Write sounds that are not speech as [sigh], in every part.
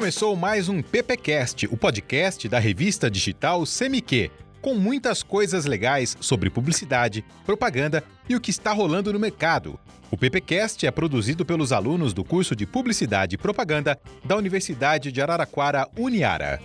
Começou mais um PPcast, o podcast da revista digital Semiquê, com muitas coisas legais sobre publicidade, propaganda e o que está rolando no mercado. O PPcast é produzido pelos alunos do curso de Publicidade e Propaganda da Universidade de Araraquara, Uniara.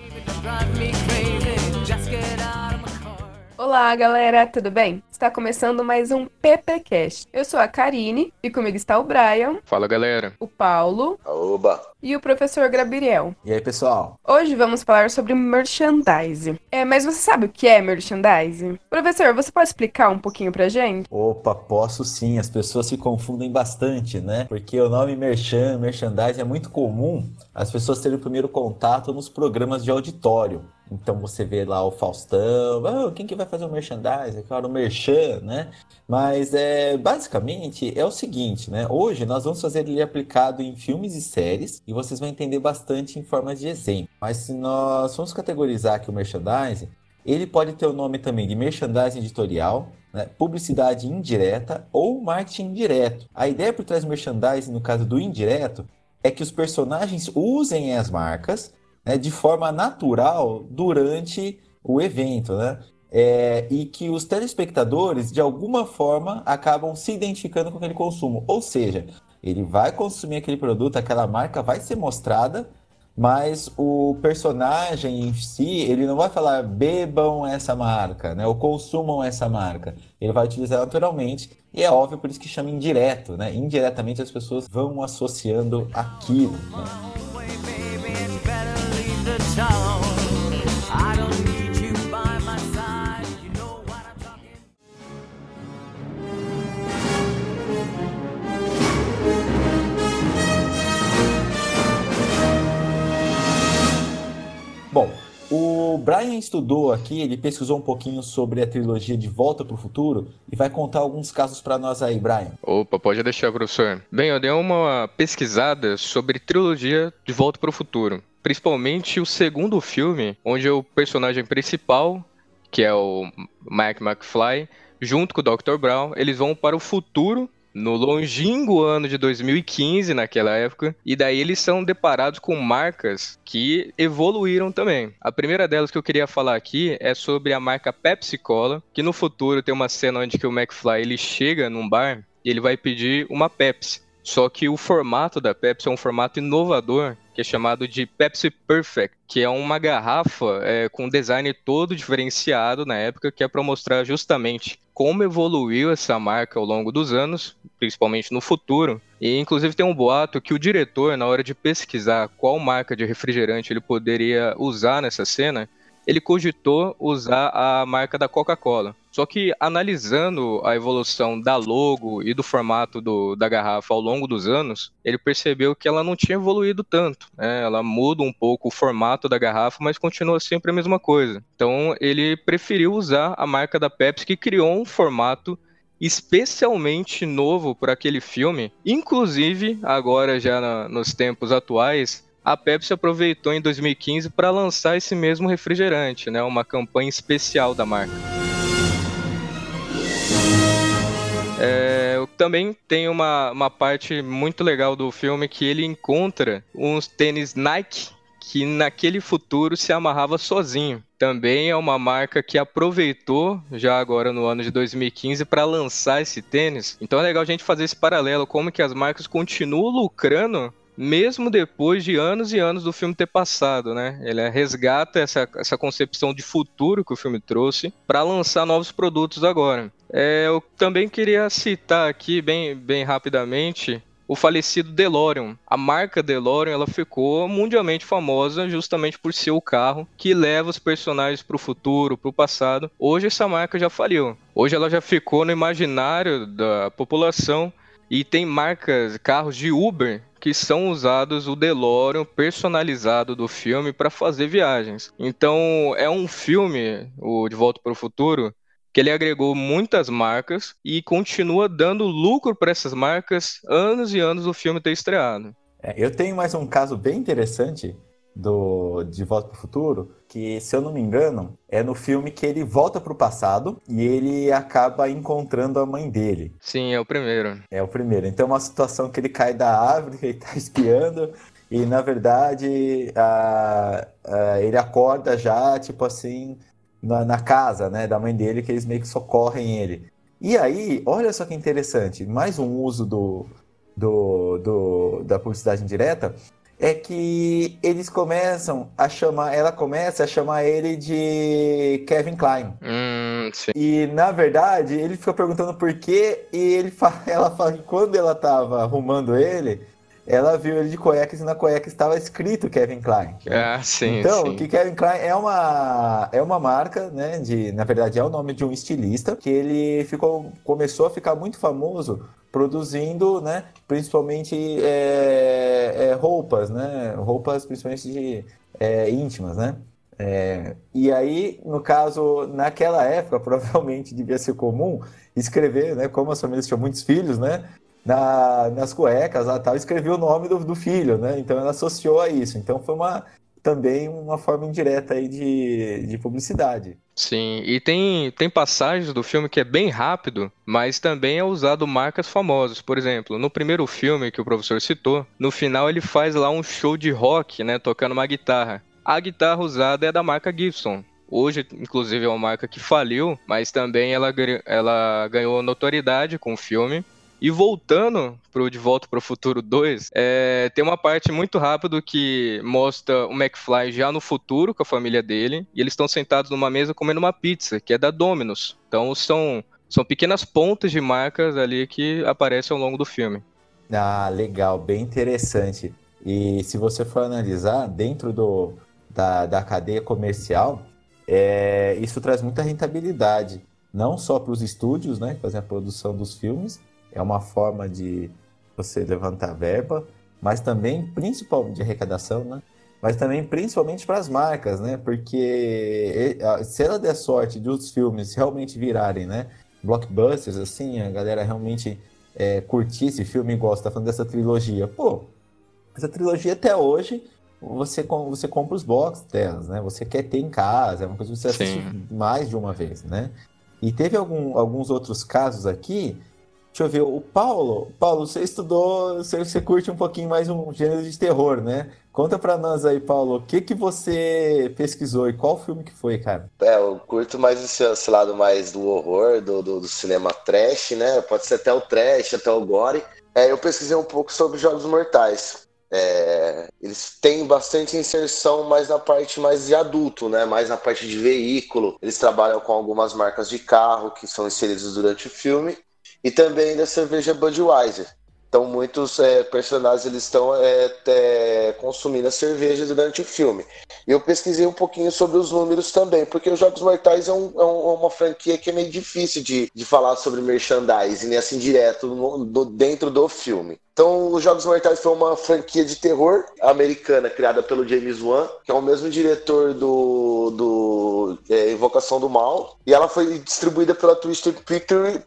Olá, galera, tudo bem? Está começando mais um PPcast. Eu sou a Karine e comigo está o Brian. Fala, galera. O Paulo. Oba. E o professor Gabriel. E aí, pessoal? Hoje vamos falar sobre merchandising. É, mas você sabe o que é merchandising? Professor, você pode explicar um pouquinho pra gente? Opa, posso sim. As pessoas se confundem bastante, né? Porque o nome merchan, merchandising é muito comum as pessoas terem o primeiro contato nos programas de auditório. Então você vê lá o Faustão, oh, quem que vai fazer o merchandising? Claro, o merchan, né? Mas é basicamente é o seguinte, né? Hoje nós vamos fazer ele aplicado em filmes e séries e vocês vão entender bastante em forma de exemplo. Mas se nós formos categorizar aqui o merchandising, ele pode ter o nome também de merchandising editorial, né? publicidade indireta ou marketing indireto. A ideia por trás do merchandising, no caso do indireto, é que os personagens usem as marcas né, de forma natural durante o evento, né? É, e que os telespectadores, de alguma forma, acabam se identificando com aquele consumo. Ou seja, ele vai consumir aquele produto, aquela marca vai ser mostrada, mas o personagem em si, ele não vai falar bebam essa marca, né? Ou consumam essa marca. Ele vai utilizar naturalmente, e é óbvio por isso que chama indireto, né? Indiretamente as pessoas vão associando aquilo. Né? Bom, o Brian estudou aqui, ele pesquisou um pouquinho sobre a trilogia De Volta para o Futuro e vai contar alguns casos para nós aí, Brian. Opa, pode deixar, professor. Bem, eu dei uma pesquisada sobre trilogia De Volta para o Futuro, principalmente o segundo filme, onde o personagem principal, que é o Mike McFly, junto com o Dr. Brown, eles vão para o futuro no longínquo ano de 2015, naquela época, e daí eles são deparados com marcas que evoluíram também. A primeira delas que eu queria falar aqui é sobre a marca Pepsi Cola, que no futuro tem uma cena onde que o McFly ele chega num bar e ele vai pedir uma Pepsi. Só que o formato da Pepsi é um formato inovador que é chamado de Pepsi Perfect, que é uma garrafa é, com design todo diferenciado na época, que é para mostrar justamente como evoluiu essa marca ao longo dos anos, principalmente no futuro. E inclusive tem um boato que o diretor, na hora de pesquisar qual marca de refrigerante ele poderia usar nessa cena, ele cogitou usar a marca da Coca-Cola. Só que analisando a evolução da logo e do formato do, da garrafa ao longo dos anos, ele percebeu que ela não tinha evoluído tanto. Né? Ela muda um pouco o formato da garrafa, mas continua sempre a mesma coisa. Então ele preferiu usar a marca da Pepsi, que criou um formato especialmente novo para aquele filme. Inclusive, agora já na, nos tempos atuais, a Pepsi aproveitou em 2015 para lançar esse mesmo refrigerante, né? Uma campanha especial da marca. É, também tem uma, uma parte muito legal do filme que ele encontra uns tênis Nike que naquele futuro se amarrava sozinho. Também é uma marca que aproveitou já agora no ano de 2015 para lançar esse tênis. Então é legal a gente fazer esse paralelo como que as marcas continuam lucrando mesmo depois de anos e anos do filme ter passado, né? Ele resgata essa, essa concepção de futuro que o filme trouxe para lançar novos produtos agora. É, eu também queria citar aqui, bem, bem rapidamente, o falecido DeLorean. A marca DeLorean ela ficou mundialmente famosa justamente por ser o carro que leva os personagens para o futuro, para o passado. Hoje essa marca já faliu. Hoje ela já ficou no imaginário da população e tem marcas, carros de Uber que são usados o DeLorean personalizado do filme para fazer viagens. Então é um filme, o De Volta para o Futuro, que ele agregou muitas marcas e continua dando lucro para essas marcas anos e anos do filme ter estreado. É, eu tenho mais um caso bem interessante do De Volta para o Futuro, que, se eu não me engano, é no filme que ele volta para o passado e ele acaba encontrando a mãe dele. Sim, é o primeiro. É o primeiro. Então é uma situação que ele cai da árvore, [laughs] ele está espiando, e na verdade a, a, ele acorda já, tipo assim, na, na, casa né, da mãe dele, que eles meio que socorrem ele. E aí, olha só que interessante, mais um uso do, do, do da publicidade indireta é que eles começam a chamar, ela começa a chamar ele de Kevin Klein. Hum, e na verdade, ele fica perguntando por quê, e ele fala, [laughs] ela fala que quando ela tava arrumando ele, ela viu ele de cuecas e na cueca estava escrito Kevin Klein. Ah, sim. Então, sim. que Kevin Klein é uma, é uma marca, né? De, na verdade, é o nome de um estilista que ele ficou, começou a ficar muito famoso produzindo, né? Principalmente é, é, roupas, né? Roupas principalmente de é, íntimas, né? É, e aí, no caso, naquela época, [laughs] provavelmente devia ser comum escrever, né? Como as famílias tinham muitos filhos, né? Na, nas cuecas, lá, tal, escrevia o nome do, do filho, né? Então ela associou a isso. Então foi uma também uma forma indireta aí de, de publicidade. Sim, e tem, tem passagens do filme que é bem rápido, mas também é usado marcas famosas. Por exemplo, no primeiro filme que o professor citou, no final ele faz lá um show de rock, né, tocando uma guitarra. A guitarra usada é da marca Gibson. Hoje, inclusive, é uma marca que faliu, mas também ela, ela ganhou notoriedade com o filme e voltando pro De Volta para o Futuro 2, é, tem uma parte muito rápida que mostra o McFly já no futuro com a família dele, e eles estão sentados numa mesa comendo uma pizza, que é da Domino's. Então são, são pequenas pontas de marcas ali que aparecem ao longo do filme. Ah, legal, bem interessante. E se você for analisar, dentro do, da, da cadeia comercial, é, isso traz muita rentabilidade, não só para os estúdios, né, que fazem a produção dos filmes, é uma forma de você levantar verba, mas também, principalmente de arrecadação, né? Mas também, principalmente para as marcas, né? Porque se ela der sorte de os filmes realmente virarem, né? Blockbusters, assim, a galera realmente é, curtir esse filme e gosta, tá falando dessa trilogia. Pô, essa trilogia até hoje você, você compra os box delas, né? Você quer ter em casa, é uma coisa que você assiste Sim. mais de uma vez, né? E teve algum, alguns outros casos aqui Deixa eu ver, o Paulo. Paulo, você estudou, você, você curte um pouquinho mais um gênero de terror, né? Conta pra nós aí, Paulo, o que que você pesquisou e qual filme que foi, cara? É, eu curto mais esse, esse lado mais do horror, do, do, do, cinema trash, né? Pode ser até o trash, até o gore. É, eu pesquisei um pouco sobre Jogos Mortais. É, eles têm bastante inserção mais na parte mais de adulto, né? Mais na parte de veículo. Eles trabalham com algumas marcas de carro que são inseridas durante o filme e também da cerveja Budweiser. Então muitos é, personagens eles estão é, é, consumindo a cerveja durante o filme. E eu pesquisei um pouquinho sobre os números também, porque os Jogos Mortais é, um, é, é uma franquia que é meio difícil de, de falar sobre merchandising, né, assim, direto no, dentro do filme. Então, os Jogos Mortais foi uma franquia de terror americana criada pelo James Wan, que é o mesmo diretor do, do é, Invocação do Mal, e ela foi distribuída pela Twisted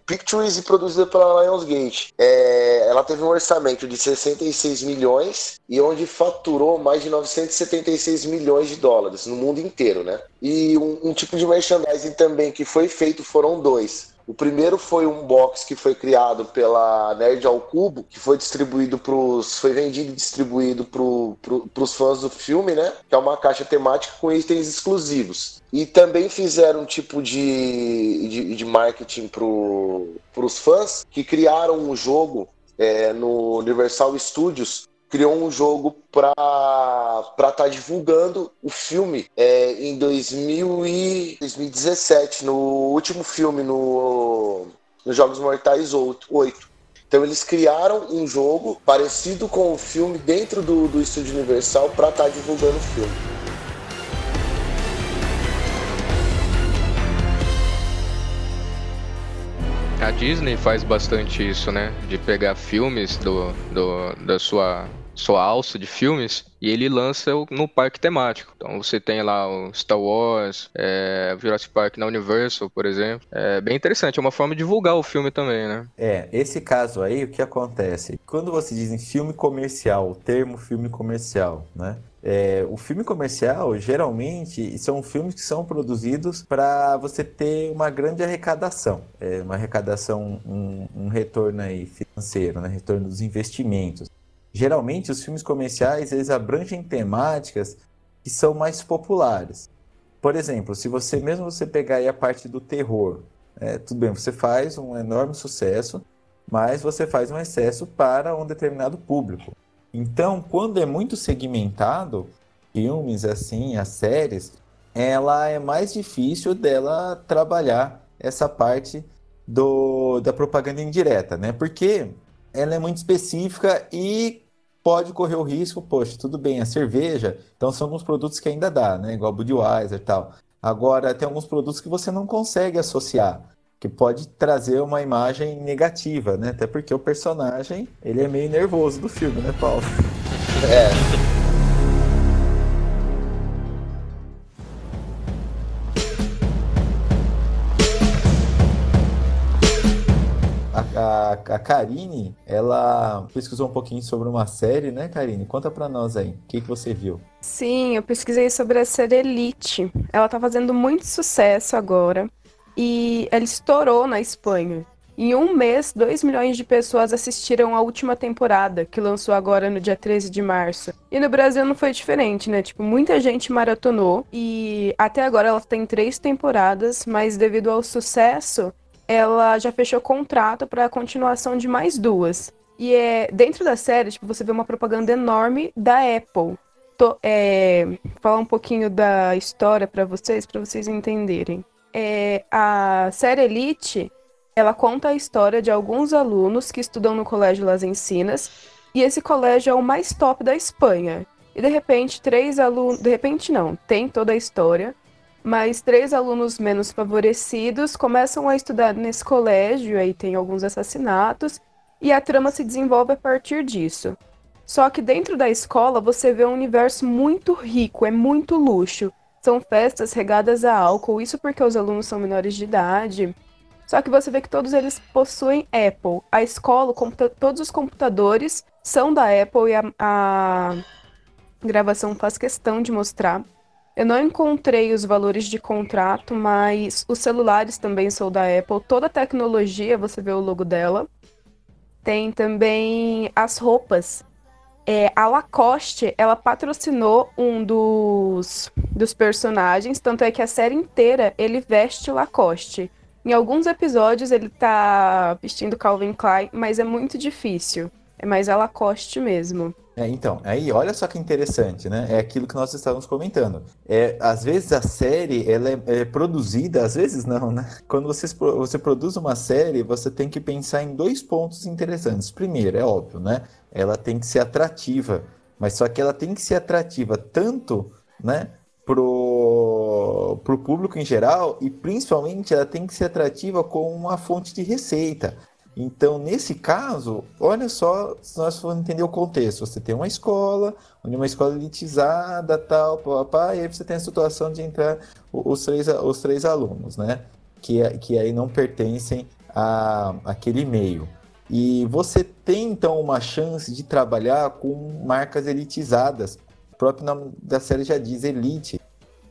Pictures e produzida pela Lionsgate. É, ela teve um orçamento de 66 milhões e onde faturou mais de 976 milhões de dólares no mundo inteiro, né? E um, um tipo de merchandising também que foi feito foram dois. O primeiro foi um box que foi criado pela Nerd ao Cubo, que foi distribuído pros. foi vendido e distribuído pro, pro, pros fãs do filme, né? Que é uma caixa temática com itens exclusivos. E também fizeram um tipo de, de, de marketing pro, pros fãs que criaram um jogo é, no Universal Studios criou um jogo para estar tá divulgando o filme é, em 2000 e 2017, no último filme no, no Jogos Mortais 8. Então eles criaram um jogo parecido com o filme dentro do, do estúdio Universal para estar tá divulgando o filme. A Disney faz bastante isso, né? De pegar filmes do, do, da sua sua alça de filmes e ele lança no parque temático. Então você tem lá o Star Wars, é, Jurassic Park na Universal, por exemplo. É bem interessante, é uma forma de divulgar o filme também, né? É, esse caso aí, o que acontece? quando você diz em filme comercial, o termo filme comercial, né? É, o filme comercial, geralmente, são filmes que são produzidos para você ter uma grande arrecadação, é, uma arrecadação, um, um, retorno aí financeiro, né? retorno dos investimentos. Geralmente, os filmes comerciais, eles abrangem temáticas que são mais populares. Por exemplo, se você mesmo você pegar a parte do terror, é, tudo bem, você faz um enorme sucesso, mas você faz um excesso para um determinado público. Então, quando é muito segmentado, filmes assim, as séries, ela é mais difícil dela trabalhar essa parte do, da propaganda indireta, né? Porque ela é muito específica e pode correr o risco, poxa, tudo bem, a cerveja, então são alguns produtos que ainda dá, né? Igual Budweiser e tal. Agora, tem alguns produtos que você não consegue associar que pode trazer uma imagem negativa, né? Até porque o personagem, ele é meio nervoso do filme, né, Paulo? É. a, a Karine, ela pesquisou um pouquinho sobre uma série, né, Karine? Conta pra nós aí, o que, que você viu? Sim, eu pesquisei sobre a série Elite. Ela tá fazendo muito sucesso agora e ela estourou na Espanha. Em um mês, 2 milhões de pessoas assistiram a última temporada, que lançou agora no dia 13 de março. E no Brasil não foi diferente, né? Tipo, muita gente maratonou e até agora ela tem três temporadas, mas devido ao sucesso, ela já fechou contrato para a continuação de mais duas. E é dentro da série, tipo, você vê uma propaganda enorme da Apple. Tô, é, falar um pouquinho da história para vocês, para vocês entenderem é, a série Elite, ela conta a história de alguns alunos que estudam no Colégio Las Encinas, e esse colégio é o mais top da Espanha. E de repente, três alunos. De repente, não, tem toda a história, mas três alunos menos favorecidos começam a estudar nesse colégio, aí tem alguns assassinatos, e a trama se desenvolve a partir disso. Só que dentro da escola você vê um universo muito rico, é muito luxo. São festas regadas a álcool, isso porque os alunos são menores de idade. Só que você vê que todos eles possuem Apple. A escola, todos os computadores são da Apple e a, a gravação faz questão de mostrar. Eu não encontrei os valores de contrato, mas os celulares também são da Apple. Toda a tecnologia, você vê o logo dela. Tem também as roupas é, a Lacoste, ela patrocinou um dos, dos personagens, tanto é que a série inteira ele veste Lacoste. Em alguns episódios ele tá vestindo Calvin Klein, mas é muito difícil. É mais a Lacoste mesmo. É, então, aí olha só que interessante, né? É aquilo que nós estávamos comentando. É, às vezes a série ela é, é produzida, às vezes não, né? Quando você, você produz uma série, você tem que pensar em dois pontos interessantes. Primeiro, é óbvio, né? ela tem que ser atrativa, mas só que ela tem que ser atrativa tanto, né, pro, pro público em geral e principalmente ela tem que ser atrativa como uma fonte de receita. Então, nesse caso, olha só, se nós formos entender o contexto, você tem uma escola, uma escola elitizada, tal, papá, e aí você tem a situação de entrar os três, os três alunos, né? Que, que aí não pertencem a aquele meio. E você tem então uma chance de trabalhar com marcas elitizadas. O próprio nome da série já diz elite.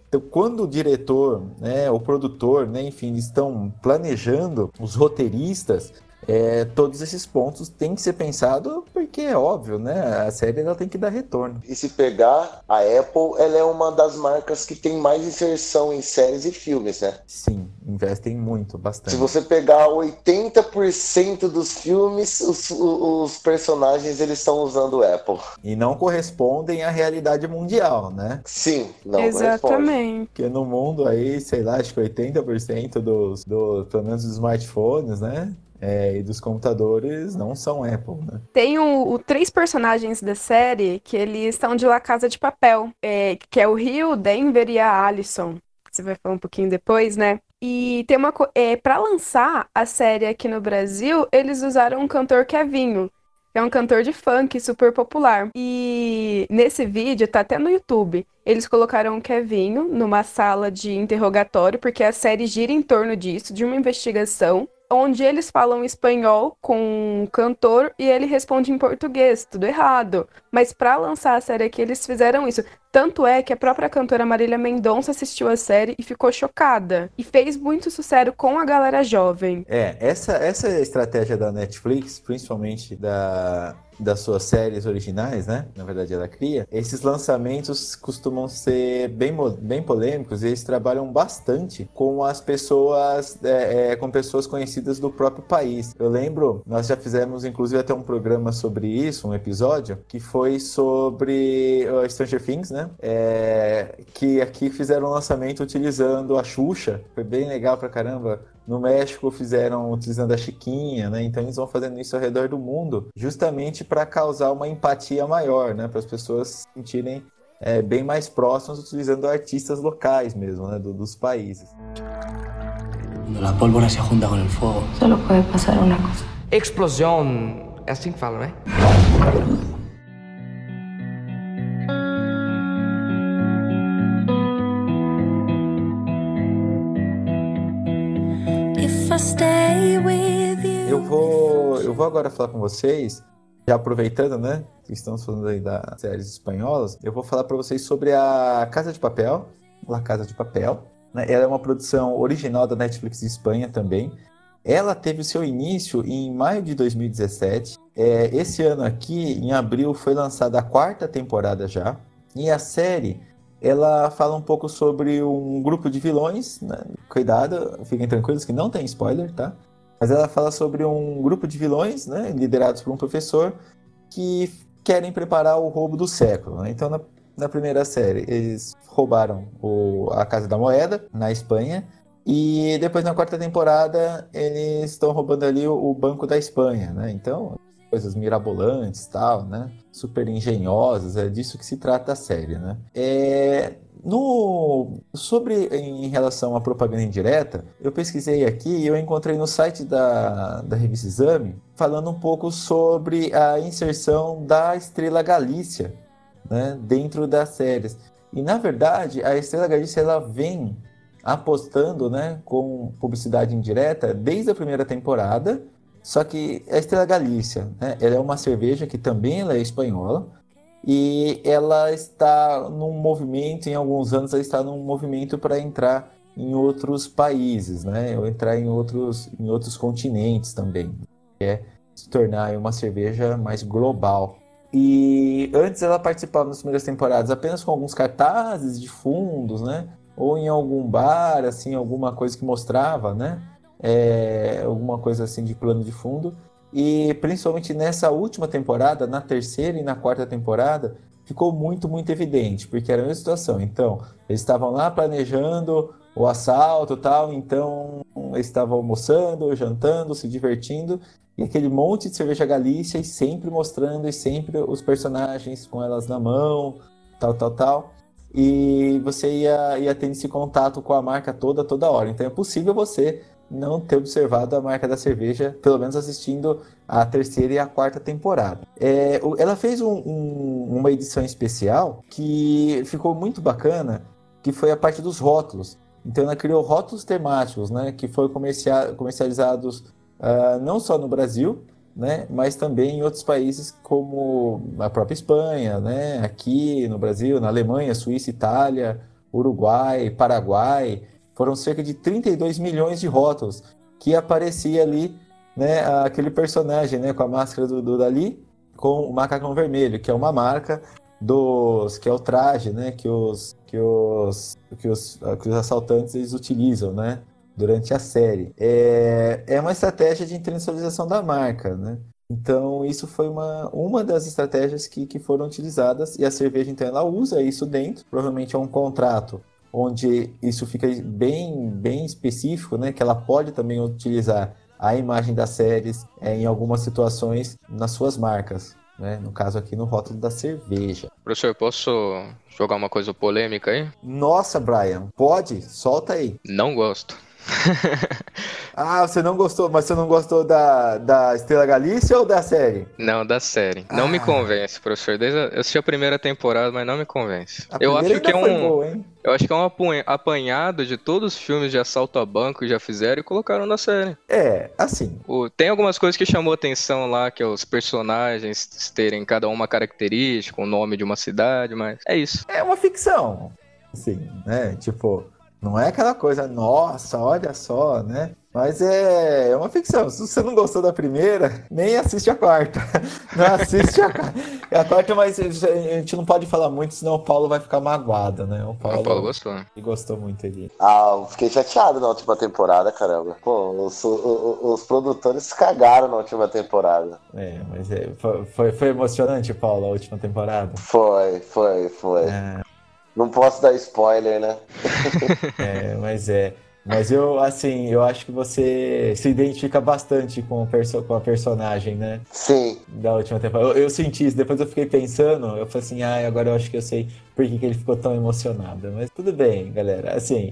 Então, quando o diretor, né, o produtor, né, enfim, estão planejando os roteiristas, é, todos esses pontos têm que ser pensados porque é óbvio, né? A série ela tem que dar retorno. E se pegar, a Apple ela é uma das marcas que tem mais inserção em séries e filmes, né? Sim, investem muito, bastante. Se você pegar 80% dos filmes, os, os personagens eles estão usando Apple. E não correspondem à realidade mundial, né? Sim, não Exatamente. Porque no mundo aí, sei lá, acho que 80% dos, dos, pelo menos dos smartphones, né? É, e dos computadores não são Apple, né? Tem o, o, três personagens da série que eles estão de La Casa de Papel, é, que é o Rio, Denver e a Alison. Você vai falar um pouquinho depois, né? E tem uma é, para lançar a série aqui no Brasil, eles usaram um cantor Kevinho, é um cantor de funk super popular. E nesse vídeo, tá até no YouTube, eles colocaram o Kevinho numa sala de interrogatório, porque a série gira em torno disso, de uma investigação. Onde eles falam espanhol com um cantor e ele responde em português, tudo errado. Mas para lançar a série aqui, eles fizeram isso. Tanto é que a própria cantora Marília Mendonça assistiu a série e ficou chocada. E fez muito sucesso com a galera jovem. É, essa, essa estratégia da Netflix, principalmente da, das suas séries originais, né? Na verdade, ela cria. Esses lançamentos costumam ser bem, bem polêmicos e eles trabalham bastante com as pessoas, é, é, com pessoas conhecidas do próprio país. Eu lembro, nós já fizemos inclusive até um programa sobre isso, um episódio, que foi sobre uh, Stranger Things, né? É, que aqui fizeram um lançamento utilizando a Xuxa. Foi bem legal pra caramba no México fizeram utilizando a Chiquinha, né? Então eles vão fazendo isso ao redor do mundo, justamente para causar uma empatia maior, né? Para as pessoas se sentirem é, bem mais próximas utilizando artistas locais mesmo, né? Do, dos países. Quando a pólvora se junta com o fogo, só pode passar uma coisa. Explosão, é assim que fala, né? Eu vou, eu vou agora falar com vocês, já aproveitando, né, que estamos falando aí das séries espanholas, eu vou falar para vocês sobre a Casa de Papel, La Casa de Papel. Né? Ela é uma produção original da Netflix de Espanha também. Ela teve seu início em maio de 2017. É, esse ano aqui, em abril, foi lançada a quarta temporada já. E a série ela fala um pouco sobre um grupo de vilões. Né? Cuidado, fiquem tranquilos que não tem spoiler, tá? Mas ela fala sobre um grupo de vilões, né, liderados por um professor, que querem preparar o roubo do século. Né? Então, na, na, primeira série, eles roubaram o, a Casa da Moeda, na Espanha, e depois, na quarta temporada, eles estão roubando ali o, o Banco da Espanha. Né? Então, coisas mirabolantes tal, né? Super engenhosas, é disso que se trata a série, né? É, no, sobre em relação à propaganda indireta, eu pesquisei aqui e eu encontrei no site da, da revista Exame falando um pouco sobre a inserção da Estrela Galícia né, dentro das séries. E na verdade, a Estrela Galícia ela vem apostando né, com publicidade indireta desde a primeira temporada só que a Estrela Galícia, né, ela é uma cerveja que também ela é espanhola e ela está num movimento, em alguns anos ela está num movimento para entrar em outros países, né, ou entrar em outros, em outros continentes também, é se tornar uma cerveja mais global. E antes ela participava nas primeiras temporadas apenas com alguns cartazes de fundos, né, ou em algum bar, assim, alguma coisa que mostrava, né, é, alguma coisa assim de plano de fundo. E principalmente nessa última temporada, na terceira e na quarta temporada, ficou muito, muito evidente, porque era a mesma situação. Então, eles estavam lá planejando o assalto tal, então eles estavam almoçando, jantando, se divertindo, e aquele monte de cerveja Galícia e sempre mostrando, e sempre os personagens com elas na mão, tal, tal, tal. E você ia, ia tendo esse contato com a marca toda, toda hora. Então é possível você não ter observado a marca da cerveja, pelo menos assistindo a terceira e a quarta temporada. É, ela fez um, um, uma edição especial que ficou muito bacana, que foi a parte dos rótulos. Então ela criou rótulos temáticos, né, que foram comercializados uh, não só no Brasil, né, mas também em outros países como a própria Espanha, né, aqui no Brasil, na Alemanha, Suíça, Itália, Uruguai, Paraguai. Foram cerca de 32 milhões de rótulos que aparecia ali, né, aquele personagem, né, com a máscara do, do Dali, com o macacão vermelho, que é uma marca dos que é o traje, né, que os que os que os, que os assaltantes eles utilizam, né, durante a série. É, é uma estratégia de internacionalização da marca, né? Então, isso foi uma, uma das estratégias que, que foram utilizadas e a cerveja, então, ela usa isso dentro. Provavelmente é um contrato onde isso fica bem, bem específico, né? Que ela pode também utilizar a imagem das séries é, em algumas situações nas suas marcas. Né? No caso aqui no rótulo da cerveja. Professor, posso jogar uma coisa polêmica aí? Nossa, Brian, pode? Solta aí. Não gosto. [laughs] Ah, você não gostou, mas você não gostou da, da Estrela Galícia ou da série? Não, da série. Não Ah. me convence, professor. Desde a... Eu assisti a primeira temporada, mas não me convence. A Eu primeira acho que é um. boa, hein? Eu acho que é um apanhado de todos os filmes de assalto a banco que já fizeram e colocaram na série. É, assim, O- Tem algumas coisas que chamou atenção lá, que é os personagens terem cada uma característica, o nome de uma cidade, mas é isso. é uma ficção. Assim, né? Tipo, não é aquela coisa, nossa, olha só, né? Mas é, é uma ficção. Se você não gostou da primeira, nem assiste a quarta. [laughs] Não assiste a, a quarta, mas a gente não pode falar muito, senão o Paulo vai ficar magoado, né? O Paulo, O Paulo gostou. ele gostou muito ali. Ah, eu fiquei chateado na última temporada, caramba. Pô, os, o- o- os produtores cagaram na última temporada. É, mas é, foi, foi, foi emocionante, Paulo, a última temporada. Foi, foi, foi. É, Não posso dar spoiler, né? [laughs] é, mas é. Mas eu, assim, eu acho que você se identifica bastante com, o perso com a personagem, né? Sim. Da última temporada. Eu, eu senti isso, depois eu fiquei pensando, eu falei assim, ah, agora eu acho que eu sei por que, que ele ficou tão emocionado. Mas tudo bem, galera. Assim,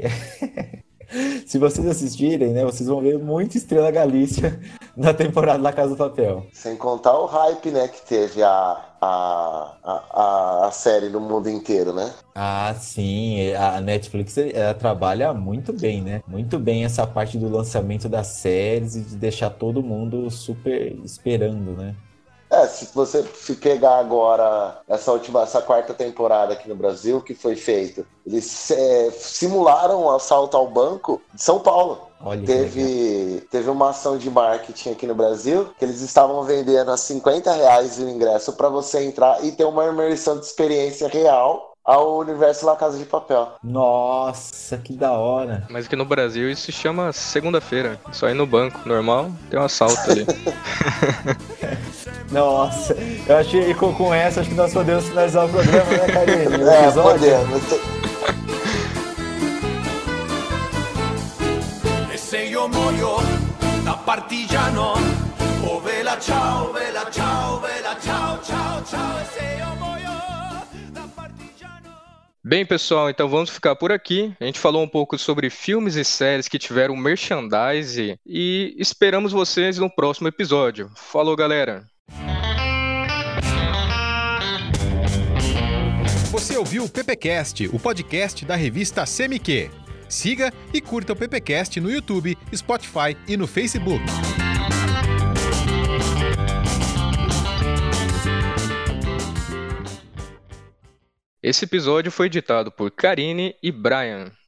[laughs] se vocês assistirem, né, vocês vão ver muito Estrela Galícia na temporada da Casa do Papel. Sem contar o hype, né, que teve a, a, a, a série no mundo inteiro, né? Ah, sim, a Netflix ela trabalha muito bem, né? Muito bem essa parte do lançamento das séries e de deixar todo mundo super esperando, né? É, se você se pegar agora essa última, essa quarta temporada aqui no Brasil, que foi feito, eles é, simularam um assalto ao banco de São Paulo. Olha. Teve, teve uma ação de marketing aqui no Brasil que eles estavam vendendo a 50 reais o ingresso para você entrar e ter uma imersão de experiência real ao universo La Casa de Papel. Nossa, que da hora. Mas aqui no Brasil isso se chama segunda-feira. Só ir no banco normal, tem um assalto ali. [laughs] Nossa, eu achei que com, com essa acho que nós podemos finalizar o programa, né, Karine? O É, podemos. E se io muoio da partigiano, oh vela ciao, vela ciao, vela ciao, ciao, ciao. E se io muoio da partigiano. Bem, pessoal, então vamos ficar por aqui. A gente falou um pouco sobre filmes e séries que tiveram merchandise e esperamos vocês no próximo episódio. Falou, galera! Você ouviu o PPcast, o podcast da revista CMQ. Siga e curta o PPcast no YouTube, Spotify e no Facebook. Esse episódio foi editado por Karine e Brian.